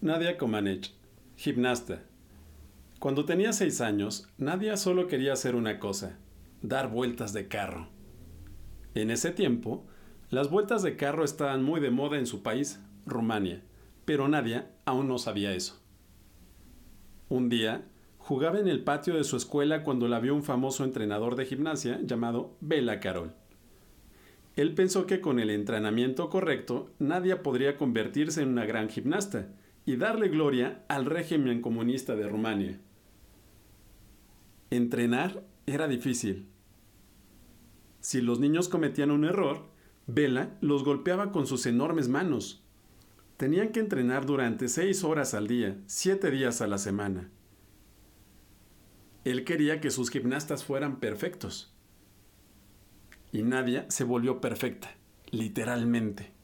Nadia Comaneci, gimnasta. Cuando tenía seis años, Nadia solo quería hacer una cosa, dar vueltas de carro. En ese tiempo, las vueltas de carro estaban muy de moda en su país, Rumania, pero Nadia aún no sabía eso. Un día, jugaba en el patio de su escuela cuando la vio un famoso entrenador de gimnasia llamado Bela Carol. Él pensó que con el entrenamiento correcto, Nadia podría convertirse en una gran gimnasta y darle gloria al régimen comunista de Rumania. Entrenar era difícil. Si los niños cometían un error, Vela los golpeaba con sus enormes manos. Tenían que entrenar durante seis horas al día, siete días a la semana. Él quería que sus gimnastas fueran perfectos. Y Nadia se volvió perfecta, literalmente.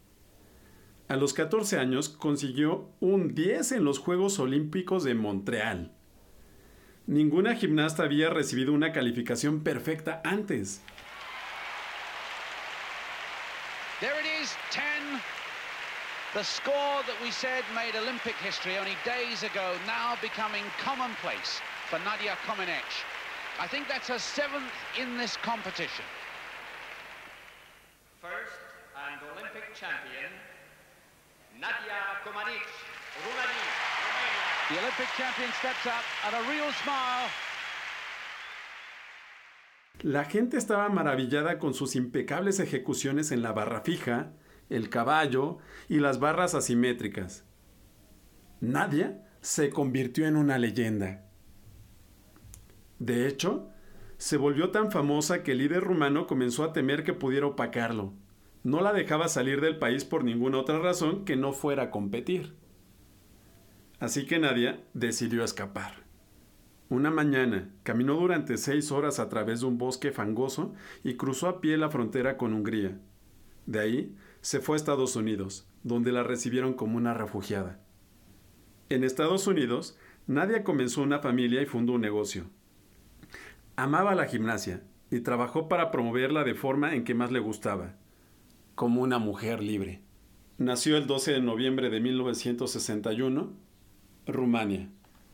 A los 14 años consiguió un 10 en los Juegos Olímpicos de Montreal. Ninguna gimnasta había recibido una calificación perfecta antes. There it is, 10. The score that we said made Olympic history only days ago, now becoming commonplace for Nadia Comaneci. I think that's her seventh in this competition. First and Olympic champion, Nadia Comaneci, Romania. The Olympic champion steps up and a real smile. La gente estaba maravillada con sus impecables ejecuciones en la barra fija, el caballo y las barras asimétricas. Nadia se convirtió en una leyenda. De hecho, se volvió tan famosa que el líder rumano comenzó a temer que pudiera opacarlo. No la dejaba salir del país por ninguna otra razón que no fuera competir. Así que Nadia decidió escapar. Una mañana caminó durante seis horas a través de un bosque fangoso y cruzó a pie la frontera con Hungría. De ahí se fue a Estados Unidos, donde la recibieron como una refugiada. En Estados Unidos, Nadia comenzó una familia y fundó un negocio. Amaba la gimnasia y trabajó para promoverla de forma en que más le gustaba, como una mujer libre. Nació el 12 de noviembre de 1961, Rumania.